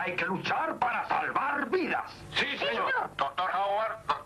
Hay que luchar para salvar vidas. Sí, señor. Doctor Howard, doctor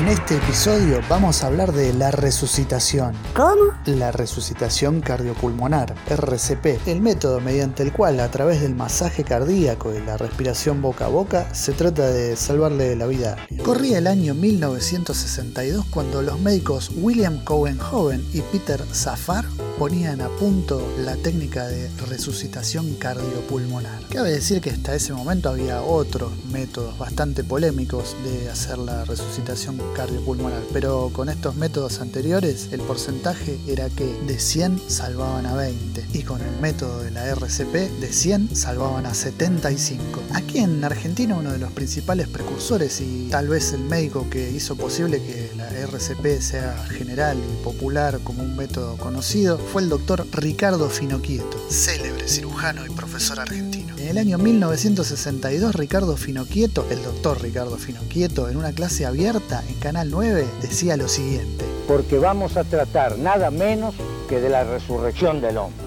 En este episodio vamos a hablar de la resucitación. ¿Cómo? La resucitación cardiopulmonar, RCP, el método mediante el cual a través del masaje cardíaco y la respiración boca a boca se trata de salvarle la vida. Corría el año 1962 cuando los médicos William Cohen-Hoven y Peter Safar ponían a punto la técnica de resucitación cardiopulmonar. Cabe decir que hasta ese momento había otros métodos bastante polémicos de hacer la resucitación cardiopulmonar, pero con estos métodos anteriores el porcentaje era que de 100 salvaban a 20 y con el método de la RCP de 100 salvaban a 75. Aquí en Argentina uno de los principales precursores y tal vez el médico que hizo posible que la RCP sea general y popular como un método conocido fue el doctor Ricardo Finoquieto, célebre cirujano y profesor argentino. En el año 1962 Ricardo Finoquieto, el doctor Ricardo Finoquieto, en una clase abierta en Canal 9 decía lo siguiente. porque vamos a tratar nada menos que de la resurrección del hombre.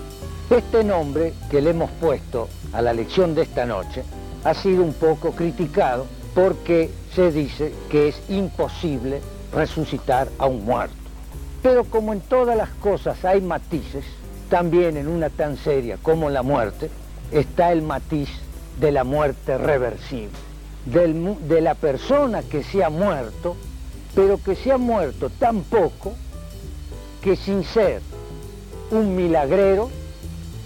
Este nombre que le hemos puesto a la lección de esta noche ha sido un poco criticado porque se dice que es imposible resucitar a un muerto. Pero como en todas las cosas hay matices, también en una tan seria como la muerte está el matiz de la muerte reversible, de la persona que se ha muerto, pero que se ha muerto tan poco que sin ser un milagrero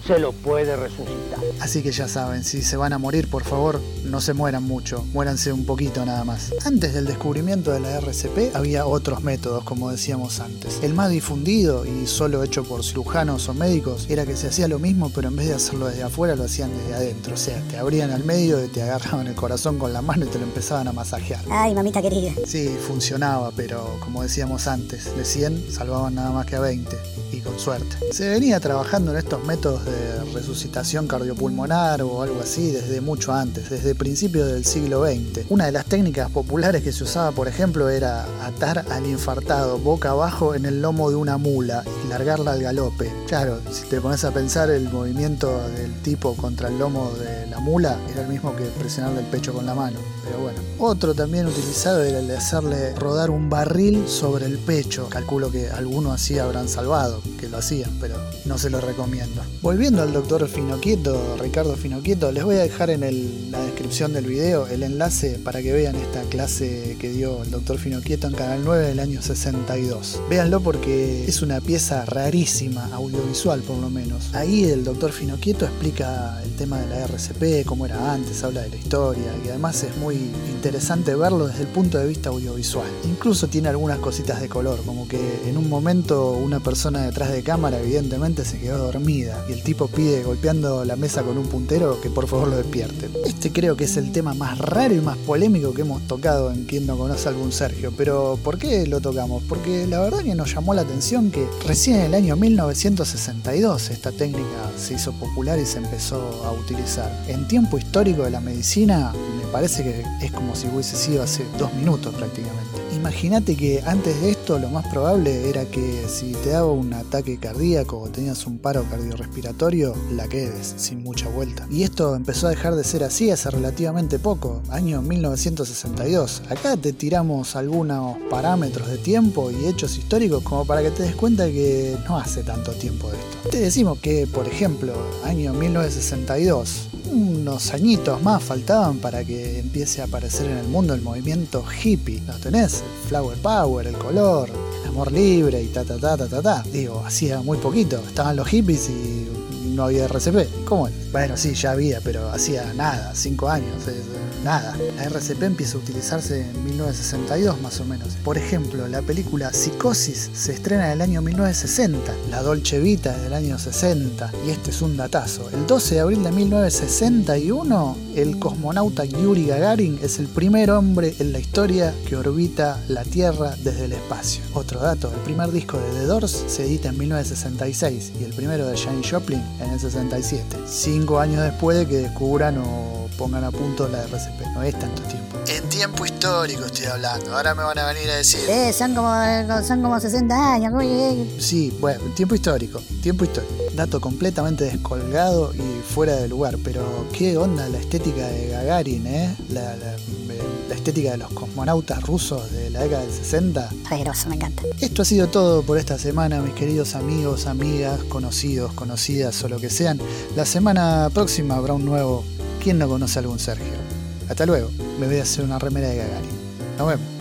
se lo puede resucitar. Así que ya saben, si se van a morir, por favor, no se mueran mucho, muéranse un poquito nada más. Antes del descubrimiento de la RCP había otros métodos, como decíamos antes. El más difundido y solo hecho por cirujanos o médicos era que se hacía lo mismo, pero en vez de hacerlo desde afuera, lo hacían desde adentro. O sea, te abrían al medio, te agarraban el corazón con la mano y te lo empezaban a masajear. Ay, mamita querida. Sí, funcionaba, pero como decíamos antes, de 100 salvaban nada más que a 20, y con suerte. Se venía trabajando en estos métodos de resucitación cardiopulmonar o algo así desde mucho antes, desde principios del siglo XX. Una de las técnicas populares que se usaba, por ejemplo, era atar al infartado boca abajo en el lomo de una mula y largarla al galope. Claro, si te pones a pensar, el movimiento del tipo contra el lomo de la mula era el mismo que presionarle el pecho con la mano. Pero bueno, otro también utilizado era el de hacerle rodar un barril sobre el pecho. Calculo que algunos así habrán salvado, que lo hacían, pero no se lo recomiendo. Volviendo al doctor Finoquieto, Ricardo Finoquieto, les voy a dejar en la descripción del video el enlace para que vean esta clase que dio el doctor Finoquieto en Canal 9 del año 62. Véanlo porque es una pieza rarísima, audiovisual por lo menos. Ahí el doctor Finoquieto explica el tema de la RCP, cómo era antes, habla de la historia y además es muy interesante verlo desde el punto de vista audiovisual. Incluso tiene algunas cositas de color, como que en un momento una persona detrás de cámara evidentemente se quedó dormida y el tipo pide golpeando la mesa con un puntero que por favor lo despierten. Este creo que es el tema más raro y más polémico que hemos tocado en Quien no conoce a algún Sergio, pero ¿por qué lo tocamos? Porque la verdad que nos llamó la atención que recién en el año 1962 esta técnica se hizo popular y se empezó a utilizar. En tiempo histórico de la medicina me parece que es como si hubiese sido hace dos minutos prácticamente. Imagínate que antes de esto lo más probable era que si te daba un ataque cardíaco o tenías un paro cardiorrespiratorio, la quedes sin mucha vuelta. Y esto empezó a dejar de ser así hace relativamente poco, año 1962. Acá te tiramos algunos parámetros de tiempo y hechos históricos como para que te des cuenta que no hace tanto tiempo de esto. Te decimos que, por ejemplo, año 1962, unos añitos más faltaban para que empiece a aparecer en el mundo el movimiento hippie. ¿Lo tenés? El flower power, el color, el amor libre y ta ta ta ta ta ta. Digo, hacía muy poquito. Estaban los hippies y no había RCP. ¿Cómo? Bueno, sí, ya había, pero hacía nada, cinco años, eh, nada. La RCP empieza a utilizarse en 1962 más o menos. Por ejemplo, la película Psicosis se estrena en el año 1960, La Dolce Vita del año 60, y este es un datazo. El 12 de abril de 1961, el cosmonauta Yuri Gagarin es el primer hombre en la historia que orbita la Tierra desde el espacio. Otro dato, el primer disco de The Doors se edita en 1966 y el primero de Janis Joplin el 67. Cinco años después de que descubran o pongan a punto la RCP. No es tanto tiempo. En tiempo histórico estoy hablando. Ahora me van a venir a decir. Eh, son como, son como 60 años. ¿cómo que- Sí, bueno, tiempo histórico, tiempo histórico. Dato completamente descolgado y fuera de lugar, pero qué onda la estética de Gagarin, ¿eh? La, la- la estética de los cosmonautas rusos de la década del 60. Re groso, me encanta. Esto ha sido todo por esta semana, mis queridos amigos, amigas, conocidos, conocidas o lo que sean. La semana próxima habrá un nuevo ¿Quién no conoce a algún Sergio? Hasta luego, me voy a hacer una remera de Gagarin. Nos vemos.